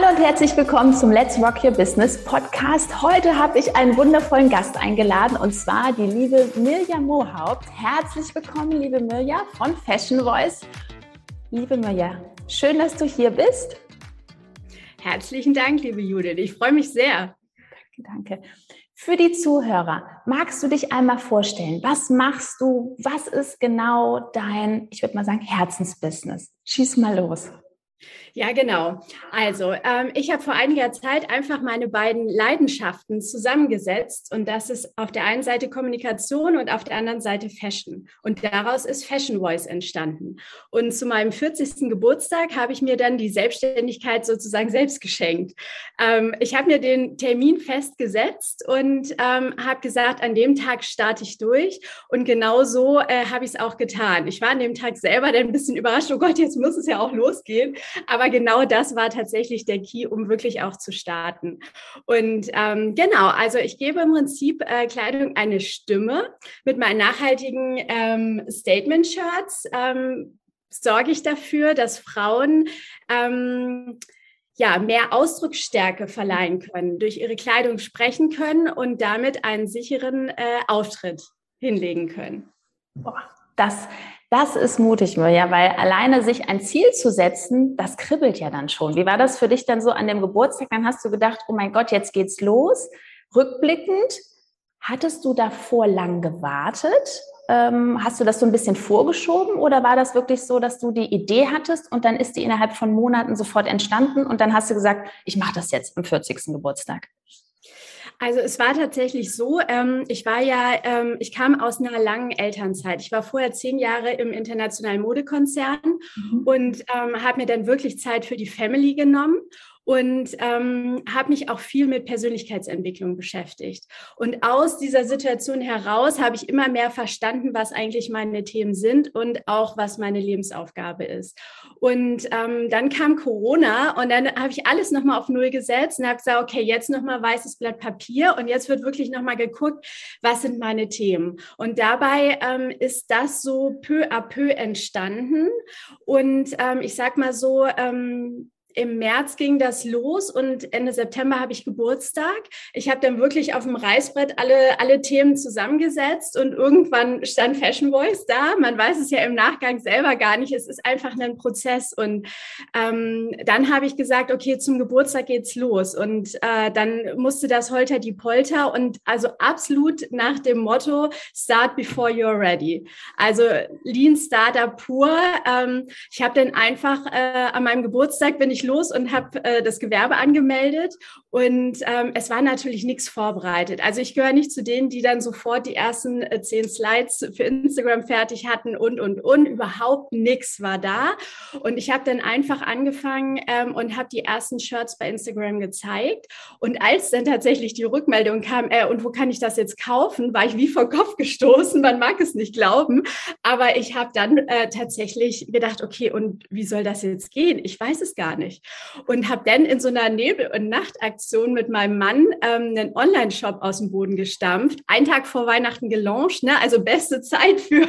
Hallo und herzlich willkommen zum Let's Rock Your Business Podcast. Heute habe ich einen wundervollen Gast eingeladen und zwar die liebe Mirja Mohaupt. Herzlich willkommen, liebe Mirja von Fashion Voice. Liebe Mirja, schön, dass du hier bist. Herzlichen Dank, liebe Judith. Ich freue mich sehr. Danke, danke. Für die Zuhörer, magst du dich einmal vorstellen? Was machst du? Was ist genau dein, ich würde mal sagen, Herzensbusiness? Schieß mal los. Ja, genau. Also, ähm, ich habe vor einiger Zeit einfach meine beiden Leidenschaften zusammengesetzt und das ist auf der einen Seite Kommunikation und auf der anderen Seite Fashion. Und daraus ist Fashion Voice entstanden. Und zu meinem 40. Geburtstag habe ich mir dann die Selbstständigkeit sozusagen selbst geschenkt. Ähm, ich habe mir den Termin festgesetzt und ähm, habe gesagt, an dem Tag starte ich durch. Und genau so äh, habe ich es auch getan. Ich war an dem Tag selber dann ein bisschen überrascht, oh Gott, jetzt muss es ja auch losgehen. Aber genau das war tatsächlich der Key, um wirklich auch zu starten. Und ähm, genau, also ich gebe im Prinzip äh, Kleidung eine Stimme mit meinen nachhaltigen ähm, Statement-Shirts. Ähm, sorge ich dafür, dass Frauen ähm, ja, mehr Ausdrucksstärke verleihen können, durch ihre Kleidung sprechen können und damit einen sicheren äh, Auftritt hinlegen können. Boah, das das ist mutig, Mirja, weil alleine sich ein Ziel zu setzen, das kribbelt ja dann schon. Wie war das für dich dann so an dem Geburtstag? Dann hast du gedacht, oh mein Gott, jetzt geht's los. Rückblickend, hattest du davor lang gewartet? Ähm, hast du das so ein bisschen vorgeschoben oder war das wirklich so, dass du die Idee hattest und dann ist die innerhalb von Monaten sofort entstanden und dann hast du gesagt, ich mache das jetzt am 40. Geburtstag? Also es war tatsächlich so, ähm, ich war ja, ähm, ich kam aus einer langen Elternzeit. Ich war vorher zehn Jahre im internationalen Modekonzern mhm. und ähm, habe mir dann wirklich Zeit für die Family genommen und ähm, habe mich auch viel mit Persönlichkeitsentwicklung beschäftigt. Und aus dieser Situation heraus habe ich immer mehr verstanden, was eigentlich meine Themen sind und auch was meine Lebensaufgabe ist. Und ähm, dann kam Corona und dann habe ich alles nochmal auf Null gesetzt und habe gesagt, okay, jetzt nochmal weißes Blatt Papier und jetzt wird wirklich nochmal geguckt, was sind meine Themen. Und dabei ähm, ist das so peu à peu entstanden. Und ähm, ich sag mal so, ähm, im März ging das los und Ende September habe ich Geburtstag. Ich habe dann wirklich auf dem Reißbrett alle, alle Themen zusammengesetzt und irgendwann stand Fashion Voice da. Man weiß es ja im Nachgang selber gar nicht. Es ist einfach ein Prozess. Und ähm, dann habe ich gesagt, okay, zum Geburtstag geht's los. Und äh, dann musste das Holter die Polter und also absolut nach dem Motto Start before you're ready. Also Lean Startup pur. Ähm, ich habe dann einfach äh, an meinem Geburtstag bin ich los und habe äh, das Gewerbe angemeldet und ähm, es war natürlich nichts vorbereitet. Also ich gehöre nicht zu denen, die dann sofort die ersten äh, zehn Slides für Instagram fertig hatten und, und, und. Überhaupt nichts war da. Und ich habe dann einfach angefangen ähm, und habe die ersten Shirts bei Instagram gezeigt. Und als dann tatsächlich die Rückmeldung kam, äh, und wo kann ich das jetzt kaufen, war ich wie vor Kopf gestoßen. Man mag es nicht glauben. Aber ich habe dann äh, tatsächlich gedacht, okay, und wie soll das jetzt gehen? Ich weiß es gar nicht. Und habe dann in so einer Nebel- und Nachtaktion mit meinem Mann ähm, einen Online-Shop aus dem Boden gestampft. Einen Tag vor Weihnachten gelauncht, ne? also beste Zeit für,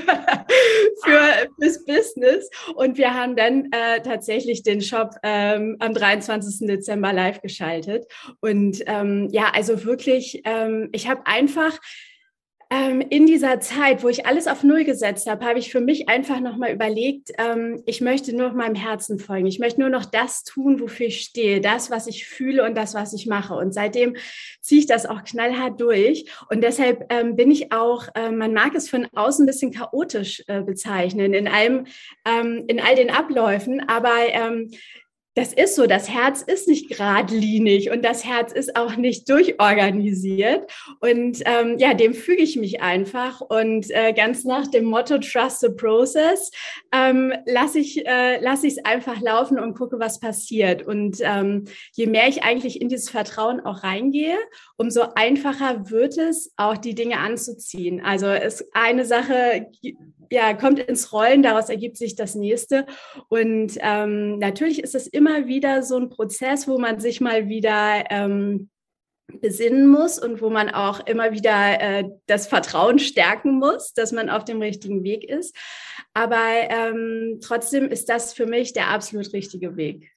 für fürs Business. Und wir haben dann äh, tatsächlich den Shop ähm, am 23. Dezember live geschaltet. Und ähm, ja, also wirklich, ähm, ich habe einfach ähm, in dieser Zeit, wo ich alles auf Null gesetzt habe, habe ich für mich einfach nochmal überlegt, ähm, ich möchte nur meinem Herzen folgen. Ich möchte nur noch das tun, wofür ich stehe, das, was ich fühle und das, was ich mache. Und seitdem ziehe ich das auch knallhart durch. Und deshalb ähm, bin ich auch, äh, man mag es von außen ein bisschen chaotisch äh, bezeichnen, in allem, ähm, in all den Abläufen, aber ähm, das ist so, das Herz ist nicht geradlinig und das Herz ist auch nicht durchorganisiert. Und ähm, ja, dem füge ich mich einfach. Und äh, ganz nach dem Motto Trust the Process ähm, lasse ich äh, lass es einfach laufen und gucke, was passiert. Und ähm, je mehr ich eigentlich in dieses Vertrauen auch reingehe, umso einfacher wird es, auch die Dinge anzuziehen. Also es eine Sache ja, kommt ins Rollen, daraus ergibt sich das nächste. Und ähm, natürlich ist es immer wieder so ein Prozess, wo man sich mal wieder ähm, besinnen muss und wo man auch immer wieder äh, das Vertrauen stärken muss, dass man auf dem richtigen Weg ist. Aber ähm, trotzdem ist das für mich der absolut richtige Weg.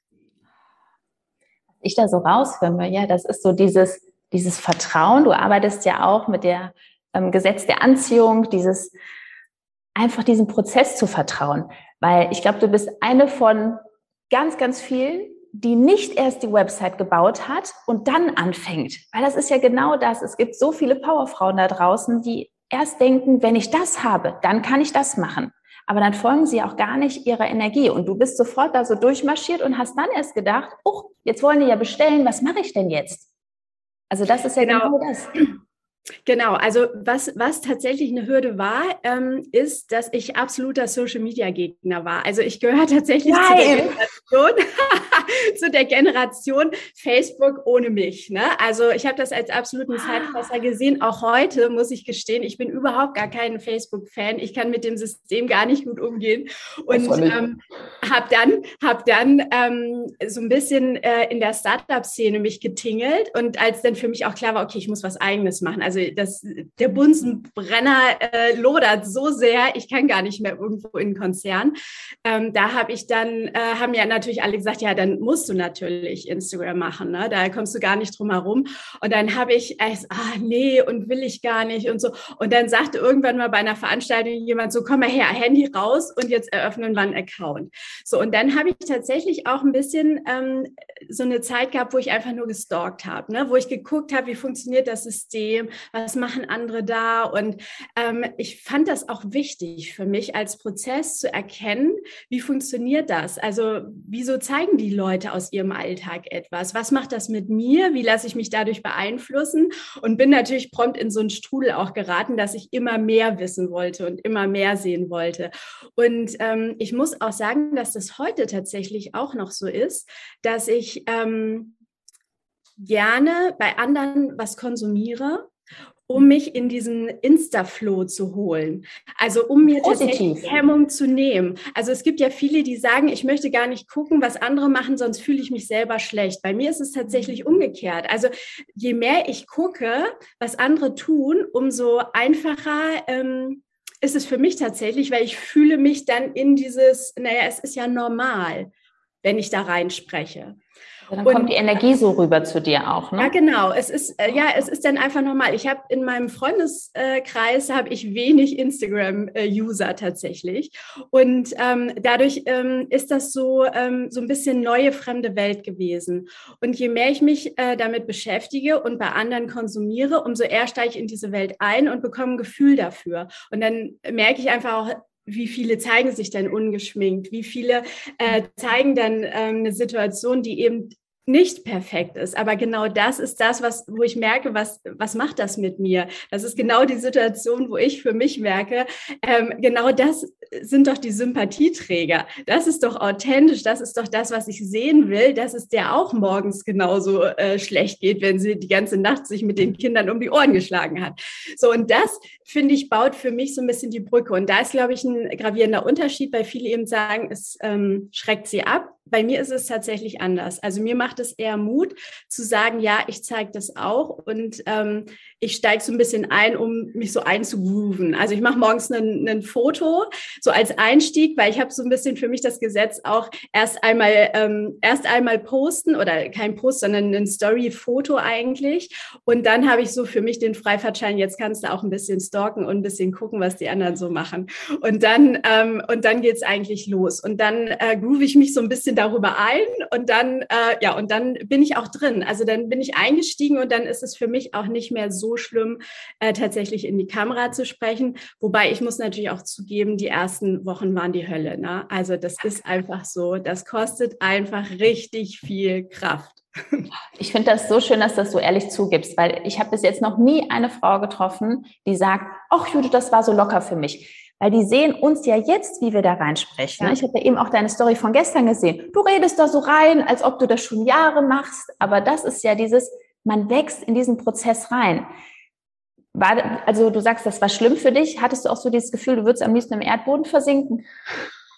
Ich da so rausfinde, ja, das ist so dieses, dieses Vertrauen. Du arbeitest ja auch mit der ähm, Gesetz der Anziehung, dieses einfach diesem Prozess zu vertrauen. Weil ich glaube, du bist eine von ganz, ganz vielen, die nicht erst die Website gebaut hat und dann anfängt. Weil das ist ja genau das. Es gibt so viele Powerfrauen da draußen, die erst denken, wenn ich das habe, dann kann ich das machen. Aber dann folgen sie auch gar nicht ihrer Energie. Und du bist sofort da so durchmarschiert und hast dann erst gedacht, oh, jetzt wollen die ja bestellen, was mache ich denn jetzt? Also das ist ja genau, genau das. Genau, also was, was tatsächlich eine Hürde war, ähm, ist, dass ich absoluter Social-Media-Gegner war. Also ich gehöre tatsächlich zu der, Generation, zu der Generation Facebook ohne mich. Ne? Also ich habe das als absoluten ah. Zeitfresser gesehen. Auch heute muss ich gestehen, ich bin überhaupt gar kein Facebook-Fan. Ich kann mit dem System gar nicht gut umgehen. Und ähm, habe dann, hab dann ähm, so ein bisschen äh, in der Startup-Szene mich getingelt. Und als dann für mich auch klar war, okay, ich muss was Eigenes machen. Also also das, der Bunsenbrenner äh, lodert so sehr, ich kann gar nicht mehr irgendwo in den Konzern. Ähm, da habe ich dann, äh, haben ja natürlich alle gesagt, ja, dann musst du natürlich Instagram machen, ne? da kommst du gar nicht drum herum. Und dann habe ich erst, ah nee, und will ich gar nicht und so. Und dann sagte irgendwann mal bei einer Veranstaltung jemand so, komm mal her, Handy raus und jetzt eröffnen wir einen Account. So, und dann habe ich tatsächlich auch ein bisschen ähm, so eine Zeit gehabt, wo ich einfach nur gestalkt habe, ne? wo ich geguckt habe, wie funktioniert das System, was machen andere da? Und ähm, ich fand das auch wichtig für mich als Prozess zu erkennen, wie funktioniert das? Also wieso zeigen die Leute aus ihrem Alltag etwas? Was macht das mit mir? Wie lasse ich mich dadurch beeinflussen? Und bin natürlich prompt in so einen Strudel auch geraten, dass ich immer mehr wissen wollte und immer mehr sehen wollte. Und ähm, ich muss auch sagen, dass das heute tatsächlich auch noch so ist, dass ich ähm, gerne bei anderen was konsumiere um mich in diesen Insta-Flow zu holen. Also um mir Positiv. tatsächlich Hemmung zu nehmen. Also es gibt ja viele, die sagen, ich möchte gar nicht gucken, was andere machen, sonst fühle ich mich selber schlecht. Bei mir ist es tatsächlich mhm. umgekehrt. Also je mehr ich gucke, was andere tun, umso einfacher ähm, ist es für mich tatsächlich, weil ich fühle mich dann in dieses, naja, es ist ja normal, wenn ich da reinspreche. Dann und, kommt die Energie so rüber zu dir auch, ne? Ja, genau. Es ist äh, ja, es ist dann einfach normal. Ich habe in meinem Freundeskreis habe ich wenig Instagram-User tatsächlich und ähm, dadurch ähm, ist das so ähm, so ein bisschen neue fremde Welt gewesen. Und je mehr ich mich äh, damit beschäftige und bei anderen konsumiere, umso eher steige ich in diese Welt ein und bekomme ein Gefühl dafür. Und dann merke ich einfach auch, wie viele zeigen sich denn ungeschminkt? Wie viele äh, zeigen dann ähm, eine Situation, die eben nicht perfekt ist. Aber genau das ist das, was, wo ich merke, was, was macht das mit mir? Das ist genau die Situation, wo ich für mich merke, ähm, genau das sind doch die Sympathieträger. Das ist doch authentisch. Das ist doch das, was ich sehen will, dass es der auch morgens genauso äh, schlecht geht, wenn sie die ganze Nacht sich mit den Kindern um die Ohren geschlagen hat. So, und das, finde ich, baut für mich so ein bisschen die Brücke. Und da ist, glaube ich, ein gravierender Unterschied, weil viele eben sagen, es ähm, schreckt sie ab bei mir ist es tatsächlich anders. Also mir macht es eher Mut zu sagen, ja, ich zeige das auch und ähm, ich steige so ein bisschen ein, um mich so einzugrooven. Also ich mache morgens ein Foto, so als Einstieg, weil ich habe so ein bisschen für mich das Gesetz auch erst einmal ähm, erst einmal posten oder kein Post, sondern ein Story-Foto eigentlich. Und dann habe ich so für mich den Freifahrtschein. Jetzt kannst du auch ein bisschen stalken und ein bisschen gucken, was die anderen so machen. Und dann ähm, und dann geht's eigentlich los. Und dann äh, groove ich mich so ein bisschen darüber ein und dann, äh, ja, und dann bin ich auch drin. Also dann bin ich eingestiegen und dann ist es für mich auch nicht mehr so schlimm, äh, tatsächlich in die Kamera zu sprechen. Wobei ich muss natürlich auch zugeben, die ersten Wochen waren die Hölle. Ne? Also das ist einfach so. Das kostet einfach richtig viel Kraft. Ich finde das so schön, dass du das so ehrlich zugibst, weil ich habe bis jetzt noch nie eine Frau getroffen, die sagt, ach Jude, das war so locker für mich. Weil die sehen uns ja jetzt, wie wir da reinsprechen. Ja. Ich habe ja eben auch deine Story von gestern gesehen. Du redest da so rein, als ob du das schon Jahre machst. Aber das ist ja dieses, man wächst in diesen Prozess rein. War, also du sagst, das war schlimm für dich. Hattest du auch so dieses Gefühl, du würdest am liebsten im Erdboden versinken?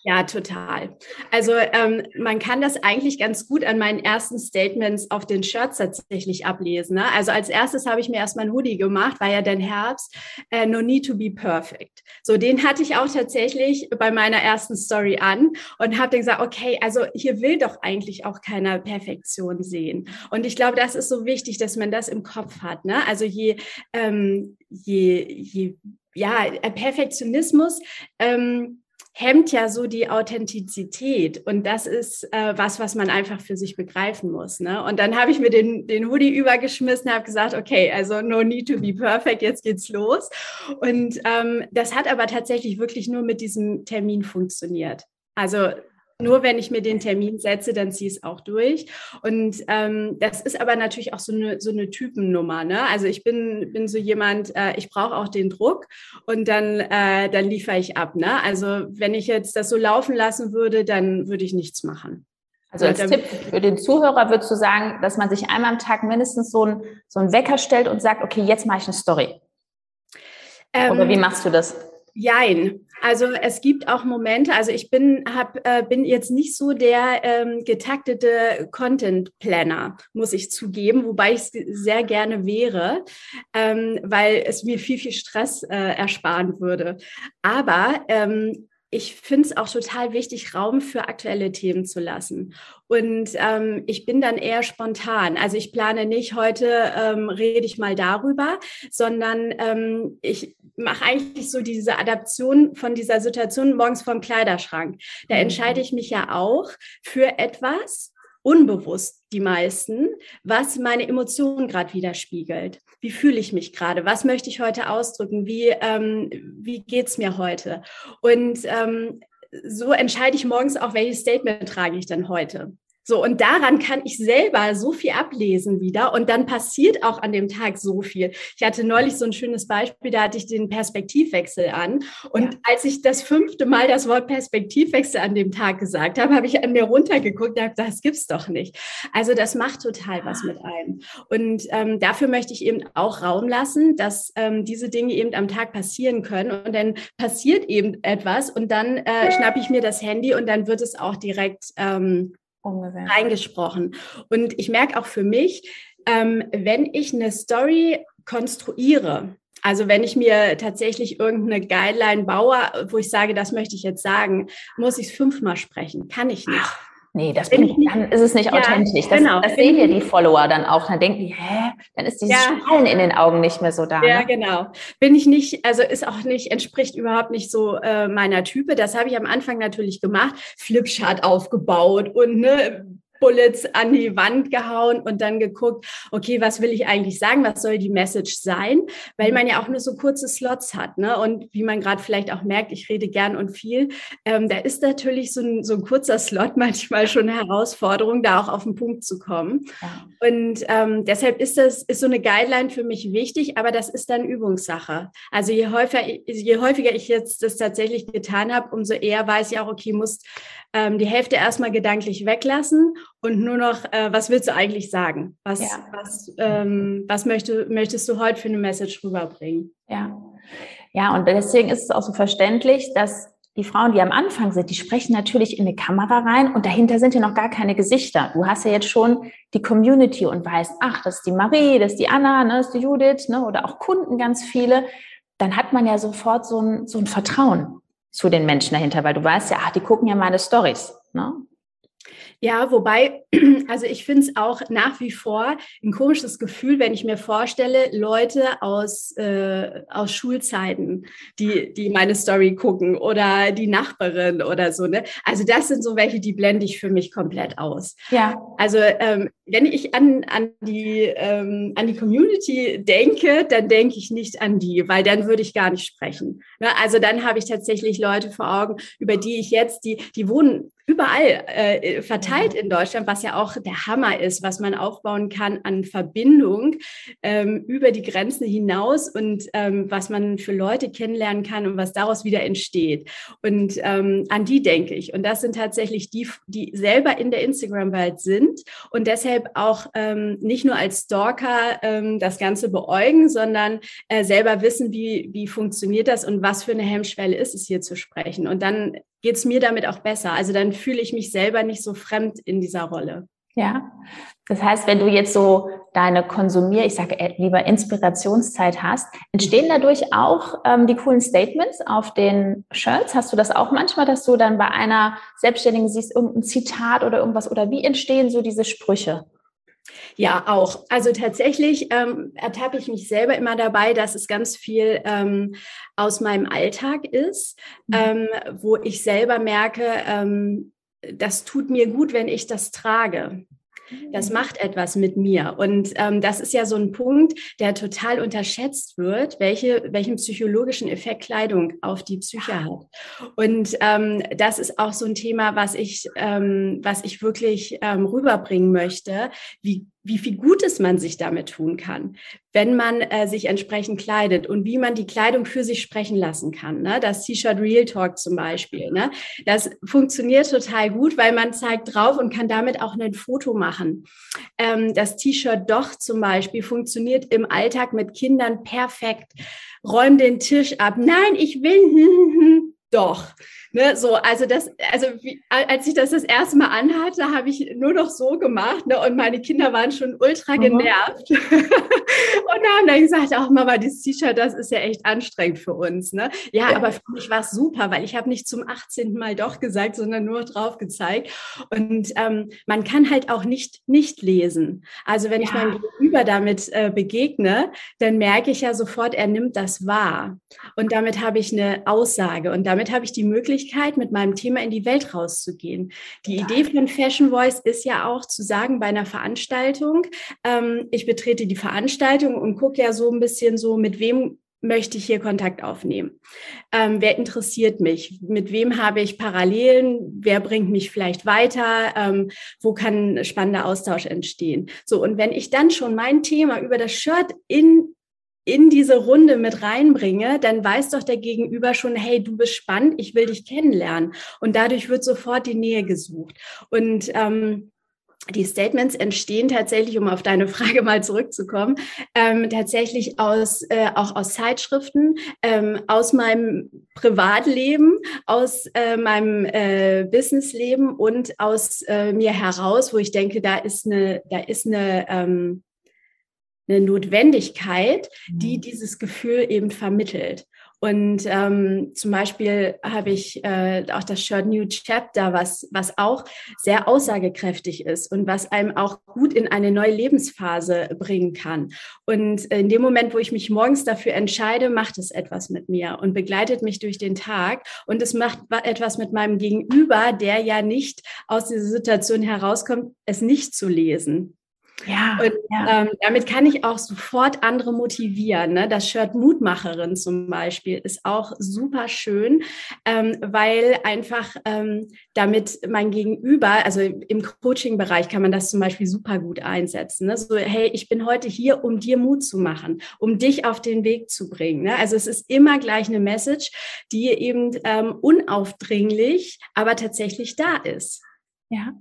Ja, total. Also ähm, man kann das eigentlich ganz gut an meinen ersten Statements auf den Shirts tatsächlich ablesen. Ne? Also als erstes habe ich mir erstmal ein Hoodie gemacht, war ja dann Herbst, äh, No Need to be Perfect. So, den hatte ich auch tatsächlich bei meiner ersten Story an und habe dann gesagt, okay, also hier will doch eigentlich auch keiner Perfektion sehen. Und ich glaube, das ist so wichtig, dass man das im Kopf hat. Ne? Also je, ähm, je, je ja, Perfektionismus ähm, hemmt ja so die Authentizität. Und das ist äh, was, was man einfach für sich begreifen muss. Ne? Und dann habe ich mir den, den Hoodie übergeschmissen, habe gesagt, okay, also no need to be perfect, jetzt geht's los. Und ähm, das hat aber tatsächlich wirklich nur mit diesem Termin funktioniert. Also nur wenn ich mir den Termin setze, dann ziehe ich es auch durch. Und ähm, das ist aber natürlich auch so eine, so eine Typennummer. Ne? Also ich bin, bin so jemand, äh, ich brauche auch den Druck und dann, äh, dann liefere ich ab. Ne? Also wenn ich jetzt das so laufen lassen würde, dann würde ich nichts machen. Also als Tipp für den Zuhörer würdest du sagen, dass man sich einmal am Tag mindestens so ein, so einen Wecker stellt und sagt, okay, jetzt mache ich eine Story. Ähm, Oder wie machst du das? Jein. Also es gibt auch Momente, also ich bin, hab, äh, bin jetzt nicht so der ähm, getaktete Content Planner, muss ich zugeben, wobei ich es sehr gerne wäre, ähm, weil es mir viel, viel Stress äh, ersparen würde. Aber ähm, ich finde es auch total wichtig, Raum für aktuelle Themen zu lassen. Und ähm, ich bin dann eher spontan. Also ich plane nicht, heute ähm, rede ich mal darüber, sondern ähm, ich mache eigentlich so diese Adaption von dieser Situation morgens vorm Kleiderschrank. Da mhm. entscheide ich mich ja auch für etwas, unbewusst die meisten, was meine Emotionen gerade widerspiegelt. Wie fühle ich mich gerade? Was möchte ich heute ausdrücken? Wie, ähm, wie geht's mir heute? Und ähm, so entscheide ich morgens auch, welches Statement trage ich dann heute. So, und daran kann ich selber so viel ablesen wieder. Und dann passiert auch an dem Tag so viel. Ich hatte neulich so ein schönes Beispiel, da hatte ich den Perspektivwechsel an. Und ja. als ich das fünfte Mal das Wort Perspektivwechsel an dem Tag gesagt habe, habe ich an mir runtergeguckt und habe gesagt, das gibt's doch nicht. Also das macht total was mit einem. Und ähm, dafür möchte ich eben auch Raum lassen, dass ähm, diese Dinge eben am Tag passieren können. Und dann passiert eben etwas und dann äh, schnappe ich mir das Handy und dann wird es auch direkt ähm, Umgesetzt. reingesprochen. Und ich merke auch für mich, ähm, wenn ich eine Story konstruiere, also wenn ich mir tatsächlich irgendeine Guideline baue, wo ich sage, das möchte ich jetzt sagen, muss ich es fünfmal sprechen. Kann ich nicht. Ach. Nee, das bin ich, dann ist es nicht ja, authentisch. Das, genau. das sehen ja die Follower dann auch. Dann denken die, hä, dann ist dieses ja. Strahlen in den Augen nicht mehr so da. Ja, ne? genau. Bin ich nicht, also ist auch nicht, entspricht überhaupt nicht so äh, meiner Type. Das habe ich am Anfang natürlich gemacht, Flipchart aufgebaut und ne, Bullets an die Wand gehauen und dann geguckt, okay, was will ich eigentlich sagen? Was soll die Message sein? Weil man ja auch nur so kurze Slots hat. Ne? Und wie man gerade vielleicht auch merkt, ich rede gern und viel. Ähm, da ist natürlich so ein, so ein kurzer Slot manchmal schon eine Herausforderung, da auch auf den Punkt zu kommen. Ja. Und ähm, deshalb ist das, ist so eine Guideline für mich wichtig, aber das ist dann Übungssache. Also je häufiger, je häufiger ich jetzt das tatsächlich getan habe, umso eher weiß ich auch, okay, muss ähm, die Hälfte erstmal gedanklich weglassen und nur noch, äh, was willst du eigentlich sagen? Was, ja. was, ähm, was möchte, möchtest du heute für eine Message rüberbringen? Ja. Ja, und deswegen ist es auch so verständlich, dass die Frauen, die am Anfang sind, die sprechen natürlich in eine Kamera rein und dahinter sind ja noch gar keine Gesichter. Du hast ja jetzt schon die Community und weißt, ach, das ist die Marie, das ist die Anna, ne, das ist die Judith, ne, oder auch Kunden ganz viele. Dann hat man ja sofort so ein, so ein Vertrauen zu den Menschen dahinter, weil du weißt ja, ach, die gucken ja meine Stories. Ne? Ja, wobei, also ich finde es auch nach wie vor ein komisches Gefühl, wenn ich mir vorstelle, Leute aus, äh, aus Schulzeiten, die, die meine Story gucken oder die Nachbarin oder so. Ne? Also das sind so welche, die blende ich für mich komplett aus. Ja. Also ähm, wenn ich an, an, die, ähm, an die Community denke, dann denke ich nicht an die, weil dann würde ich gar nicht sprechen. Ne? Also dann habe ich tatsächlich Leute vor Augen, über die ich jetzt, die, die wohnen überall äh, verteilt in Deutschland, was ja auch der Hammer ist, was man aufbauen kann an Verbindung ähm, über die Grenzen hinaus und ähm, was man für Leute kennenlernen kann und was daraus wieder entsteht. Und ähm, an die denke ich. Und das sind tatsächlich die, die selber in der Instagram-Welt sind und deshalb auch ähm, nicht nur als Stalker ähm, das Ganze beäugen, sondern äh, selber wissen, wie, wie funktioniert das und was für eine Hemmschwelle ist es hier zu sprechen. Und dann geht es mir damit auch besser. Also dann fühle ich mich selber nicht so fremd in dieser Rolle. Ja, das heißt, wenn du jetzt so deine Konsumier, ich sage lieber Inspirationszeit hast, entstehen dadurch auch ähm, die coolen Statements auf den Shirts? Hast du das auch manchmal, dass du dann bei einer Selbstständigen siehst, irgendein Zitat oder irgendwas? Oder wie entstehen so diese Sprüche? Ja, auch. Also tatsächlich ähm, ertappe ich mich selber immer dabei, dass es ganz viel ähm, aus meinem Alltag ist, mhm. ähm, wo ich selber merke, ähm, das tut mir gut, wenn ich das trage. Das mhm. macht etwas mit mir. Und ähm, das ist ja so ein Punkt, der total unterschätzt wird, welche, welchen psychologischen Effekt Kleidung auf die Psyche hat. Und ähm, das ist auch so ein Thema, was ich, ähm, was ich wirklich ähm, rüberbringen möchte, wie wie viel Gutes man sich damit tun kann, wenn man äh, sich entsprechend kleidet und wie man die Kleidung für sich sprechen lassen kann. Ne? Das T-Shirt Real Talk zum Beispiel. Ne? Das funktioniert total gut, weil man zeigt drauf und kann damit auch ein Foto machen. Ähm, das T-Shirt Doch zum Beispiel funktioniert im Alltag mit Kindern perfekt. Räum den Tisch ab. Nein, ich will doch. Ne, so, also das, also wie, als ich das das erste Mal anhatte, habe ich nur noch so gemacht, ne, und meine Kinder waren schon ultra genervt mhm. und haben dann gesagt, ach Mama, dieses T-Shirt, das ist ja echt anstrengend für uns, ne? Ja, ja. aber für mich war es super, weil ich habe nicht zum 18. Mal doch gesagt, sondern nur drauf gezeigt. Und ähm, man kann halt auch nicht nicht lesen. Also wenn ja. ich meinem Gegenüber damit äh, begegne, dann merke ich ja sofort, er nimmt das wahr. Und damit habe ich eine Aussage und damit habe ich die Möglichkeit Möglichkeit, mit meinem Thema in die Welt rauszugehen. Die ja. Idee von Fashion Voice ist ja auch zu sagen bei einer Veranstaltung, ähm, ich betrete die Veranstaltung und gucke ja so ein bisschen so, mit wem möchte ich hier Kontakt aufnehmen? Ähm, wer interessiert mich? Mit wem habe ich Parallelen? Wer bringt mich vielleicht weiter? Ähm, wo kann spannender Austausch entstehen? So, und wenn ich dann schon mein Thema über das Shirt in in diese Runde mit reinbringe, dann weiß doch der Gegenüber schon, hey, du bist spannend, ich will dich kennenlernen. Und dadurch wird sofort die Nähe gesucht. Und ähm, die Statements entstehen tatsächlich, um auf deine Frage mal zurückzukommen, ähm, tatsächlich aus äh, auch aus Zeitschriften, ähm, aus meinem Privatleben, aus äh, meinem äh, Businessleben und aus äh, mir heraus, wo ich denke, da ist eine, da ist eine ähm, eine Notwendigkeit, die mhm. dieses Gefühl eben vermittelt. Und ähm, zum Beispiel habe ich äh, auch das Shirt New Chapter, was, was auch sehr aussagekräftig ist und was einem auch gut in eine neue Lebensphase bringen kann. Und in dem Moment, wo ich mich morgens dafür entscheide, macht es etwas mit mir und begleitet mich durch den Tag. Und es macht etwas mit meinem Gegenüber, der ja nicht aus dieser Situation herauskommt, es nicht zu lesen. Ja, und ja. Ähm, damit kann ich auch sofort andere motivieren. Ne? Das Shirt Mutmacherin zum Beispiel ist auch super schön, ähm, weil einfach ähm, damit mein Gegenüber, also im Coaching-Bereich kann man das zum Beispiel super gut einsetzen. Ne? So, hey, ich bin heute hier, um dir Mut zu machen, um dich auf den Weg zu bringen. Ne? Also es ist immer gleich eine Message, die eben ähm, unaufdringlich, aber tatsächlich da ist. Ja,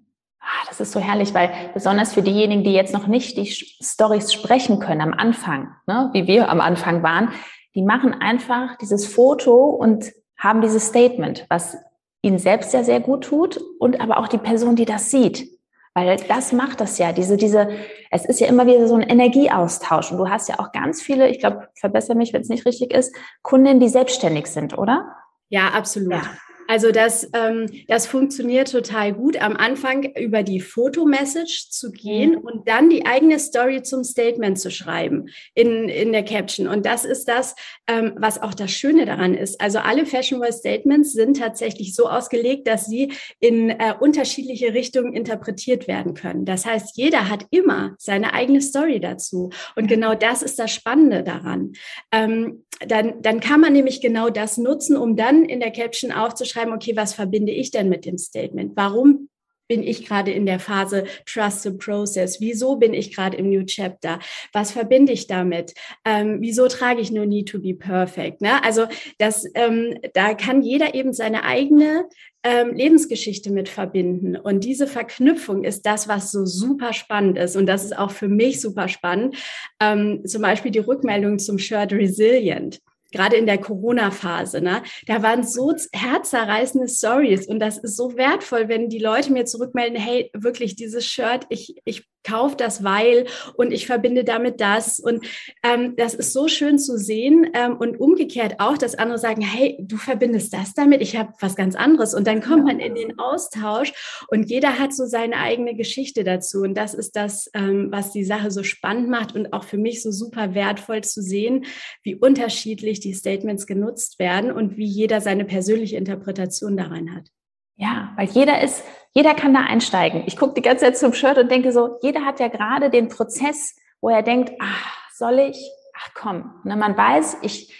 Ah, das ist so herrlich, weil besonders für diejenigen, die jetzt noch nicht die Stories sprechen können am Anfang, ne, wie wir am Anfang waren, die machen einfach dieses Foto und haben dieses Statement, was ihnen selbst ja sehr gut tut und aber auch die Person, die das sieht. Weil das macht das ja, diese, diese, es ist ja immer wieder so ein Energieaustausch. Und du hast ja auch ganz viele, ich glaube, verbessere mich, wenn es nicht richtig ist, Kundinnen, die selbstständig sind, oder? Ja, absolut. Ja. Also das, ähm, das funktioniert total gut, am Anfang über die Fotomessage zu gehen mhm. und dann die eigene Story zum Statement zu schreiben in, in der Caption. Und das ist das, ähm, was auch das Schöne daran ist. Also alle Fashion World Statements sind tatsächlich so ausgelegt, dass sie in äh, unterschiedliche Richtungen interpretiert werden können. Das heißt, jeder hat immer seine eigene Story dazu. Und genau das ist das Spannende daran. Ähm, dann, dann kann man nämlich genau das nutzen, um dann in der Caption aufzuschreiben, okay, was verbinde ich denn mit dem Statement? Warum bin ich gerade in der Phase Trust the Process? Wieso bin ich gerade im New Chapter? Was verbinde ich damit? Ähm, wieso trage ich nur Need to be perfect? Ne? Also das, ähm, da kann jeder eben seine eigene ähm, Lebensgeschichte mit verbinden. Und diese Verknüpfung ist das, was so super spannend ist. Und das ist auch für mich super spannend. Ähm, zum Beispiel die Rückmeldung zum Shirt Resilient gerade in der Corona-Phase, ne, da waren so herzzerreißende Stories und das ist so wertvoll, wenn die Leute mir zurückmelden, hey, wirklich dieses Shirt, ich, ich kaufe das, weil und ich verbinde damit das. Und ähm, das ist so schön zu sehen ähm, und umgekehrt auch, dass andere sagen, hey, du verbindest das damit, ich habe was ganz anderes. Und dann kommt man in den Austausch und jeder hat so seine eigene Geschichte dazu. Und das ist das, ähm, was die Sache so spannend macht und auch für mich so super wertvoll zu sehen, wie unterschiedlich die Statements genutzt werden und wie jeder seine persönliche Interpretation daran hat. Ja, weil jeder ist, jeder kann da einsteigen. Ich gucke die ganze Zeit zum Shirt und denke so, jeder hat ja gerade den Prozess, wo er denkt, ach, soll ich? Ach komm. Und man weiß, ich,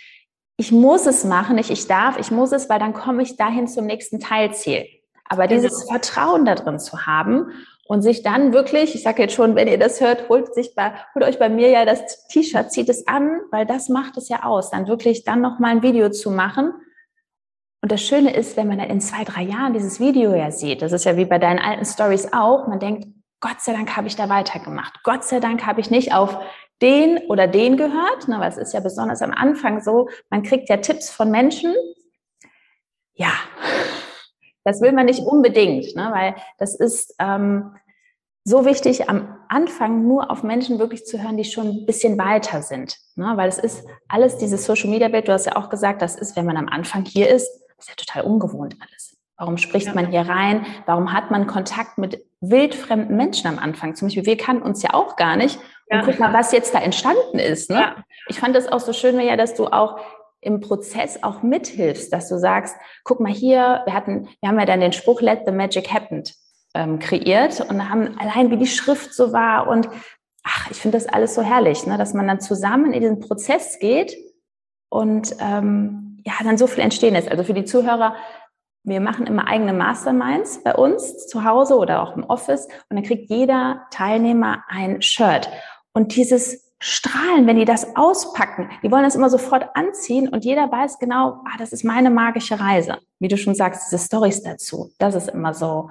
ich muss es machen, nicht ich darf, ich muss es, weil dann komme ich dahin zum nächsten Teilziel. Aber genau. dieses Vertrauen da drin zu haben und sich dann wirklich, ich sage jetzt schon, wenn ihr das hört, holt sich bei, holt euch bei mir ja das T-Shirt, zieht es an, weil das macht es ja aus, dann wirklich dann noch mal ein Video zu machen und das Schöne ist, wenn man dann in zwei, drei Jahren dieses Video ja sieht, das ist ja wie bei deinen alten Stories auch, man denkt, Gott sei Dank habe ich da weitergemacht. Gott sei Dank habe ich nicht auf den oder den gehört, ne, weil es ist ja besonders am Anfang so, man kriegt ja Tipps von Menschen. Ja, das will man nicht unbedingt, ne, weil das ist ähm, so wichtig, am Anfang nur auf Menschen wirklich zu hören, die schon ein bisschen weiter sind. Ne, weil es ist alles dieses Social Media Bild, du hast ja auch gesagt, das ist, wenn man am Anfang hier ist, ist ja total ungewohnt alles. Warum spricht ja. man hier rein? Warum hat man Kontakt mit wildfremden Menschen am Anfang? Zum Beispiel, wir kannten uns ja auch gar nicht. Und ja. guck mal, was jetzt da entstanden ist. Ne? Ja. Ich fand das auch so schön, ja, dass du auch im Prozess auch mithilfst, dass du sagst, guck mal hier, wir hatten, wir haben ja dann den Spruch Let the Magic Happen ähm, kreiert und haben allein wie die Schrift so war und ach, ich finde das alles so herrlich, ne, dass man dann zusammen in diesen Prozess geht und ähm, ja, dann so viel entstehen ist. Also für die Zuhörer, wir machen immer eigene Masterminds bei uns zu Hause oder auch im Office und dann kriegt jeder Teilnehmer ein Shirt. Und dieses Strahlen, wenn die das auspacken, die wollen das immer sofort anziehen und jeder weiß genau, ah, das ist meine magische Reise. Wie du schon sagst, diese Stories dazu, das ist immer so.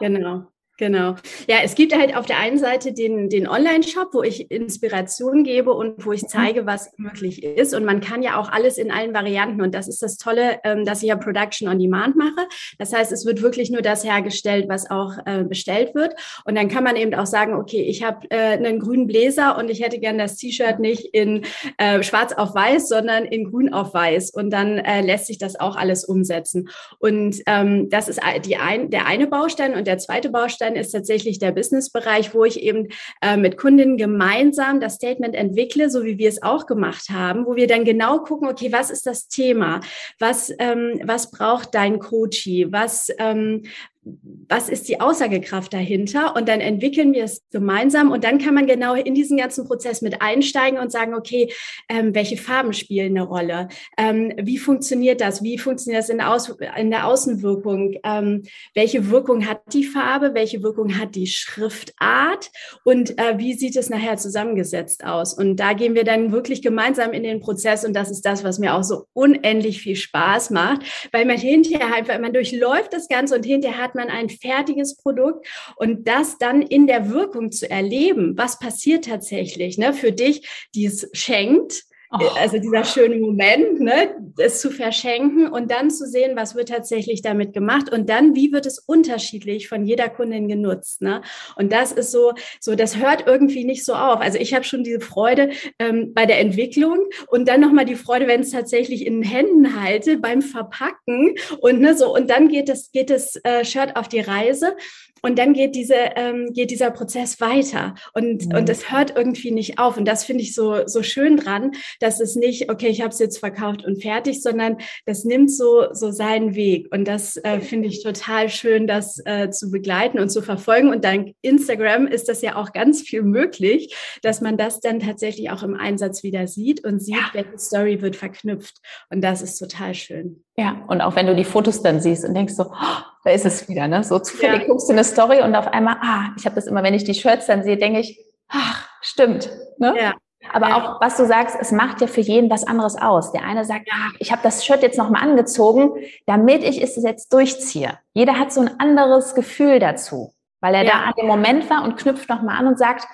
Genau. Genau. Ja, es gibt halt auf der einen Seite den, den Online-Shop, wo ich Inspiration gebe und wo ich mhm. zeige, was möglich ist. Und man kann ja auch alles in allen Varianten. Und das ist das Tolle, ähm, dass ich ja Production on Demand mache. Das heißt, es wird wirklich nur das hergestellt, was auch äh, bestellt wird. Und dann kann man eben auch sagen, okay, ich habe äh, einen grünen Bläser und ich hätte gern das T-Shirt nicht in äh, schwarz auf weiß, sondern in grün auf weiß. Und dann lässt sich das auch alles umsetzen. Und ähm, das ist die ein, der eine Baustein. Und der zweite Baustein dann ist tatsächlich der Businessbereich, wo ich eben äh, mit Kundinnen gemeinsam das Statement entwickle, so wie wir es auch gemacht haben, wo wir dann genau gucken, okay, was ist das Thema? Was, ähm, was braucht dein Coachie? Was, ähm, was ist die Aussagekraft dahinter? Und dann entwickeln wir es gemeinsam und dann kann man genau in diesen ganzen Prozess mit einsteigen und sagen, okay, ähm, welche Farben spielen eine Rolle? Ähm, wie funktioniert das? Wie funktioniert das in der, Aus in der Außenwirkung? Ähm, welche Wirkung hat die Farbe? Welche Wirkung hat die Schriftart? Und äh, wie sieht es nachher zusammengesetzt aus? Und da gehen wir dann wirklich gemeinsam in den Prozess und das ist das, was mir auch so unendlich viel Spaß macht, weil man hinterher einfach, man durchläuft das Ganze und hinterher hat man man ein fertiges Produkt und das dann in der Wirkung zu erleben, was passiert tatsächlich ne, für dich, die es schenkt. Also dieser schöne Moment, ne, es zu verschenken und dann zu sehen, was wird tatsächlich damit gemacht und dann, wie wird es unterschiedlich von jeder Kundin genutzt. Ne? Und das ist so, so, das hört irgendwie nicht so auf. Also ich habe schon diese Freude ähm, bei der Entwicklung und dann nochmal die Freude, wenn es tatsächlich in den Händen halte, beim Verpacken und ne, so, und dann geht das, geht das äh, Shirt auf die Reise und dann geht, diese, ähm, geht dieser Prozess weiter und, mhm. und es hört irgendwie nicht auf. Und das finde ich so, so schön dran, dass es nicht, okay, ich habe es jetzt verkauft und fertig, sondern das nimmt so, so seinen Weg. Und das äh, finde ich total schön, das äh, zu begleiten und zu verfolgen. Und dank Instagram ist das ja auch ganz viel möglich, dass man das dann tatsächlich auch im Einsatz wieder sieht und sieht, ja. welche Story wird verknüpft. Und das ist total schön. Ja, und auch wenn du die Fotos dann siehst und denkst so, oh, da ist es wieder, ne? So zufällig ja. guckst du eine Story und auf einmal, ah, ich habe das immer, wenn ich die Shirts dann sehe, denke ich, ach, stimmt, ne? Ja. Aber auch, was du sagst, es macht ja für jeden was anderes aus. Der eine sagt, ach, ich habe das Shirt jetzt nochmal angezogen, damit ich es jetzt durchziehe. Jeder hat so ein anderes Gefühl dazu, weil er ja. da an dem Moment war und knüpft nochmal an und sagt,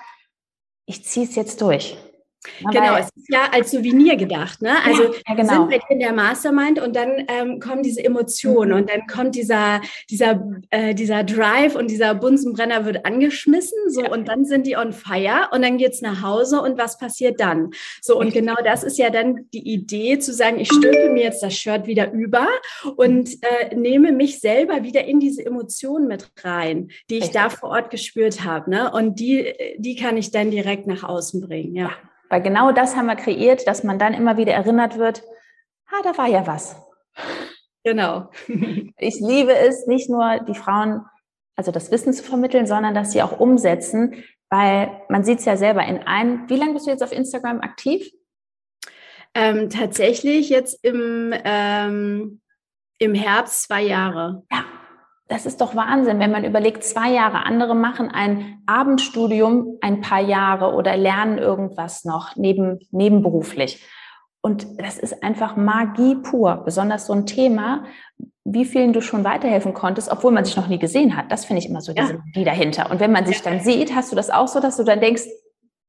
ich ziehe es jetzt durch. Genau, es ist ja als Souvenir gedacht. Ne? Also ja, genau. sind wir in der Mastermind und dann ähm, kommen diese Emotionen mhm. und dann kommt dieser, dieser, äh, dieser Drive und dieser Bunsenbrenner wird angeschmissen so ja. und dann sind die on fire und dann geht es nach Hause und was passiert dann? So und genau das ist ja dann die Idee zu sagen, ich stülpe mir jetzt das Shirt wieder über und äh, nehme mich selber wieder in diese Emotionen mit rein, die ich da vor Ort gespürt habe. Ne? Und die, die kann ich dann direkt nach außen bringen. ja. Weil genau das haben wir kreiert, dass man dann immer wieder erinnert wird, ah, da war ja was. Genau. ich liebe es, nicht nur die Frauen, also das Wissen zu vermitteln, sondern dass sie auch umsetzen, weil man sieht es ja selber in einem, wie lange bist du jetzt auf Instagram aktiv? Ähm, tatsächlich jetzt im, ähm, im Herbst zwei Jahre. Ja, das ist doch Wahnsinn, wenn man überlegt, zwei Jahre. Andere machen ein Abendstudium ein paar Jahre oder lernen irgendwas noch neben, nebenberuflich. Und das ist einfach Magie pur, besonders so ein Thema, wie vielen du schon weiterhelfen konntest, obwohl man sich noch nie gesehen hat. Das finde ich immer so diese ja. Magie dahinter. Und wenn man sich dann sieht, hast du das auch so, dass du dann denkst,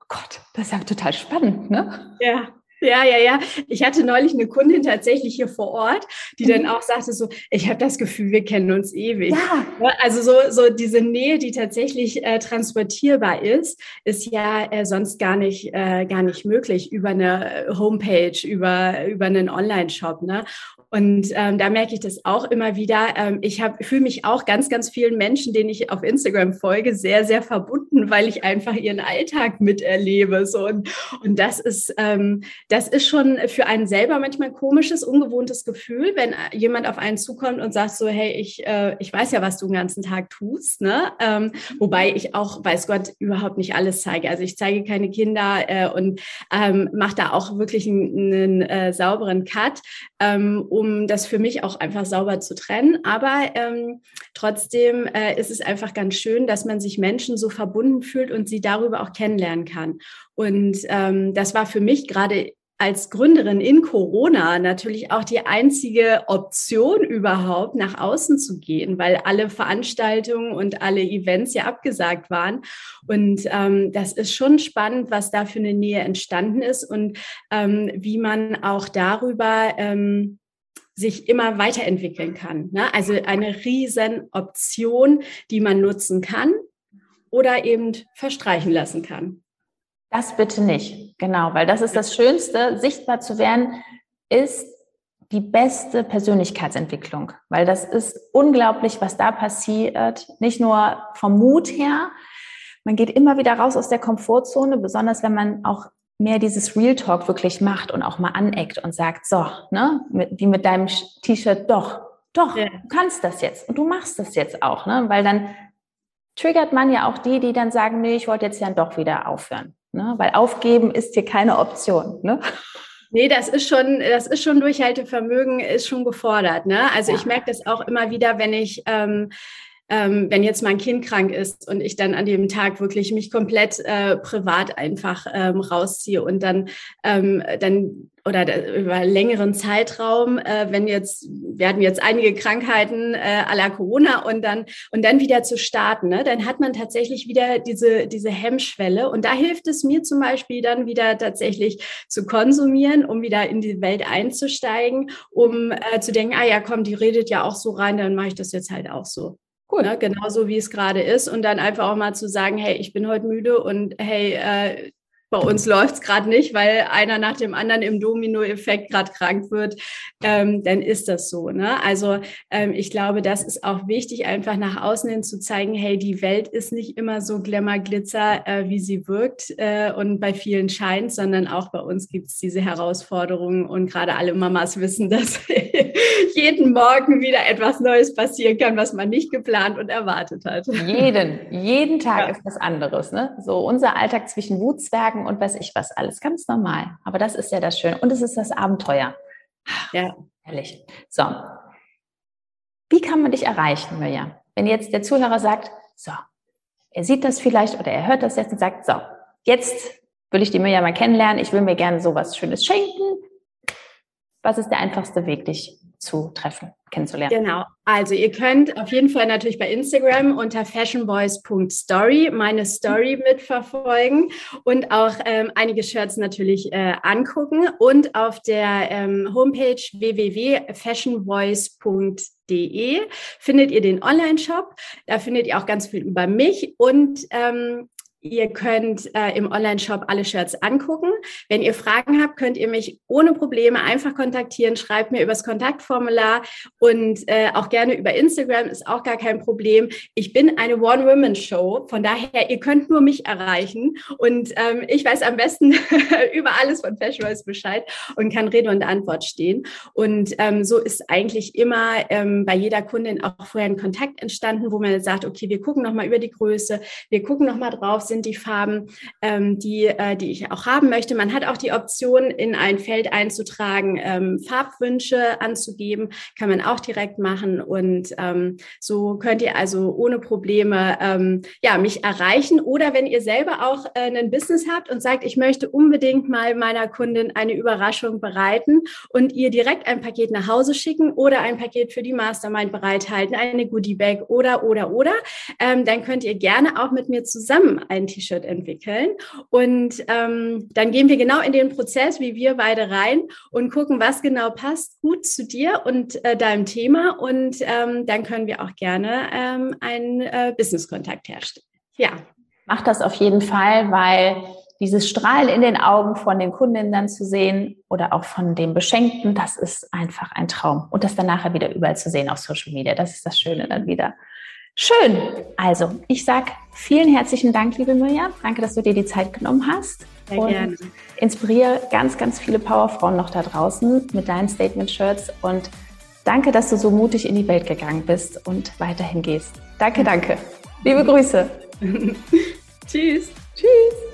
Gott, das ist ja total spannend, ne? Ja, ja, ja, ja. Ich hatte neulich eine Kundin tatsächlich hier vor Ort, die mhm. dann auch sagte so, ich habe das Gefühl, wir kennen uns ewig. Ja. Also so, so diese Nähe, die tatsächlich äh, transportierbar ist, ist ja äh, sonst gar nicht, äh, gar nicht möglich über eine Homepage, über, über einen Online-Shop. Ne? Und ähm, da merke ich das auch immer wieder. Ähm, ich fühle mich auch ganz, ganz vielen Menschen, denen ich auf Instagram folge, sehr, sehr verbunden, weil ich einfach ihren Alltag miterlebe. So und, und das ist, ähm, das ist schon für einen selber manchmal ein komisches, ungewohntes Gefühl, wenn jemand auf einen zukommt und sagt so, hey, ich, äh, ich weiß ja, was du den ganzen Tag tust. Ne? Ähm, wobei ich auch, weiß Gott, überhaupt nicht alles zeige. Also ich zeige keine Kinder äh, und ähm, mache da auch wirklich einen, einen äh, sauberen Cut. Ähm, um das für mich auch einfach sauber zu trennen. Aber ähm, trotzdem äh, ist es einfach ganz schön, dass man sich Menschen so verbunden fühlt und sie darüber auch kennenlernen kann. Und ähm, das war für mich gerade als Gründerin in Corona natürlich auch die einzige Option überhaupt nach außen zu gehen, weil alle Veranstaltungen und alle Events ja abgesagt waren. Und ähm, das ist schon spannend, was da für eine Nähe entstanden ist und ähm, wie man auch darüber ähm, sich immer weiterentwickeln kann. Ne? Also eine riesen Option, die man nutzen kann oder eben verstreichen lassen kann. Das bitte nicht, genau, weil das ist das Schönste, sichtbar zu werden, ist die beste Persönlichkeitsentwicklung, weil das ist unglaublich, was da passiert, nicht nur vom Mut her, man geht immer wieder raus aus der Komfortzone, besonders wenn man auch mehr dieses Real Talk wirklich macht und auch mal aneckt und sagt, so, ne, wie mit deinem T-Shirt, doch, doch, ja. du kannst das jetzt und du machst das jetzt auch, ne, weil dann triggert man ja auch die, die dann sagen, nee, ich wollte jetzt ja doch wieder aufhören, ne, weil aufgeben ist hier keine Option, ne. Nee, das ist schon, das ist schon Durchhaltevermögen, ist schon gefordert. Ne? Also ja. ich merke das auch immer wieder, wenn ich ähm, ähm, wenn jetzt mein Kind krank ist und ich dann an dem Tag wirklich mich komplett äh, privat einfach ähm, rausziehe und dann, ähm, dann oder über längeren Zeitraum, äh, wenn jetzt, wir hatten jetzt einige Krankheiten äh, la Corona und dann, und dann wieder zu starten, ne, dann hat man tatsächlich wieder diese, diese Hemmschwelle. Und da hilft es mir zum Beispiel dann wieder tatsächlich zu konsumieren, um wieder in die Welt einzusteigen, um äh, zu denken, ah ja, komm, die redet ja auch so rein, dann mache ich das jetzt halt auch so. Cool. Ne, genauso wie es gerade ist und dann einfach auch mal zu sagen, hey, ich bin heute müde und hey, äh, bei uns läuft es gerade nicht, weil einer nach dem anderen im Domino-Effekt gerade krank wird, ähm, dann ist das so. Ne? Also ähm, ich glaube, das ist auch wichtig, einfach nach außen hin zu zeigen, hey, die Welt ist nicht immer so Glamour-Glitzer, äh, wie sie wirkt äh, und bei vielen scheint, sondern auch bei uns gibt es diese Herausforderungen und gerade alle Mamas wissen, dass jeden Morgen wieder etwas Neues passieren kann, was man nicht geplant und erwartet hat. Jeden, jeden Tag ja. ist was anderes. Ne? So unser Alltag zwischen Wutzwergen Bergen und weiß ich was alles. Ganz normal. Aber das ist ja das Schöne. Und es ist das Abenteuer. Ja. Herrlich. So. Wie kann man dich erreichen, Mirja? Wenn jetzt der Zuhörer sagt, so, er sieht das vielleicht oder er hört das jetzt und sagt, so, jetzt will ich die Mirja mal kennenlernen, ich will mir gerne sowas Schönes schenken. Was ist der einfachste Weg, dich zu treffen, kennenzulernen. Genau. Also ihr könnt auf jeden Fall natürlich bei Instagram unter fashionboys.story meine Story mitverfolgen und auch ähm, einige Shirts natürlich äh, angucken und auf der ähm, Homepage www.fashionboys.de findet ihr den Online-Shop. Da findet ihr auch ganz viel über mich und ähm, Ihr könnt äh, im Online-Shop alle Shirts angucken. Wenn ihr Fragen habt, könnt ihr mich ohne Probleme einfach kontaktieren. Schreibt mir übers Kontaktformular und äh, auch gerne über Instagram ist auch gar kein Problem. Ich bin eine One-Woman-Show. Von daher, ihr könnt nur mich erreichen. Und ähm, ich weiß am besten über alles von Fashion Royce Bescheid und kann Rede und Antwort stehen. Und ähm, so ist eigentlich immer ähm, bei jeder Kundin auch vorher ein Kontakt entstanden, wo man sagt, okay, wir gucken nochmal über die Größe, wir gucken nochmal drauf, sind die Farben, ähm, die, äh, die ich auch haben möchte. Man hat auch die Option, in ein Feld einzutragen, ähm, Farbwünsche anzugeben, kann man auch direkt machen. Und ähm, so könnt ihr also ohne Probleme ähm, ja, mich erreichen. Oder wenn ihr selber auch äh, ein Business habt und sagt, ich möchte unbedingt mal meiner Kundin eine Überraschung bereiten und ihr direkt ein Paket nach Hause schicken oder ein Paket für die Mastermind bereithalten, eine Goodie Bag oder, oder, oder, ähm, dann könnt ihr gerne auch mit mir zusammen ein T-Shirt entwickeln. Und ähm, dann gehen wir genau in den Prozess, wie wir beide rein und gucken, was genau passt gut zu dir und äh, deinem Thema. Und ähm, dann können wir auch gerne ähm, einen äh, Business-Kontakt herstellen. Ja. Mach das auf jeden Fall, weil dieses Strahlen in den Augen von den Kundinnen dann zu sehen oder auch von dem Beschenkten, das ist einfach ein Traum. Und das dann nachher wieder überall zu sehen auf Social Media, das ist das Schöne dann wieder. Schön. Also, ich sage vielen herzlichen Dank, liebe Mirja. Danke, dass du dir die Zeit genommen hast. Sehr und gerne. inspiriere ganz, ganz viele Powerfrauen noch da draußen mit deinen Statement-Shirts und danke, dass du so mutig in die Welt gegangen bist und weiterhin gehst. Danke, danke. Liebe Grüße. Tschüss. Tschüss.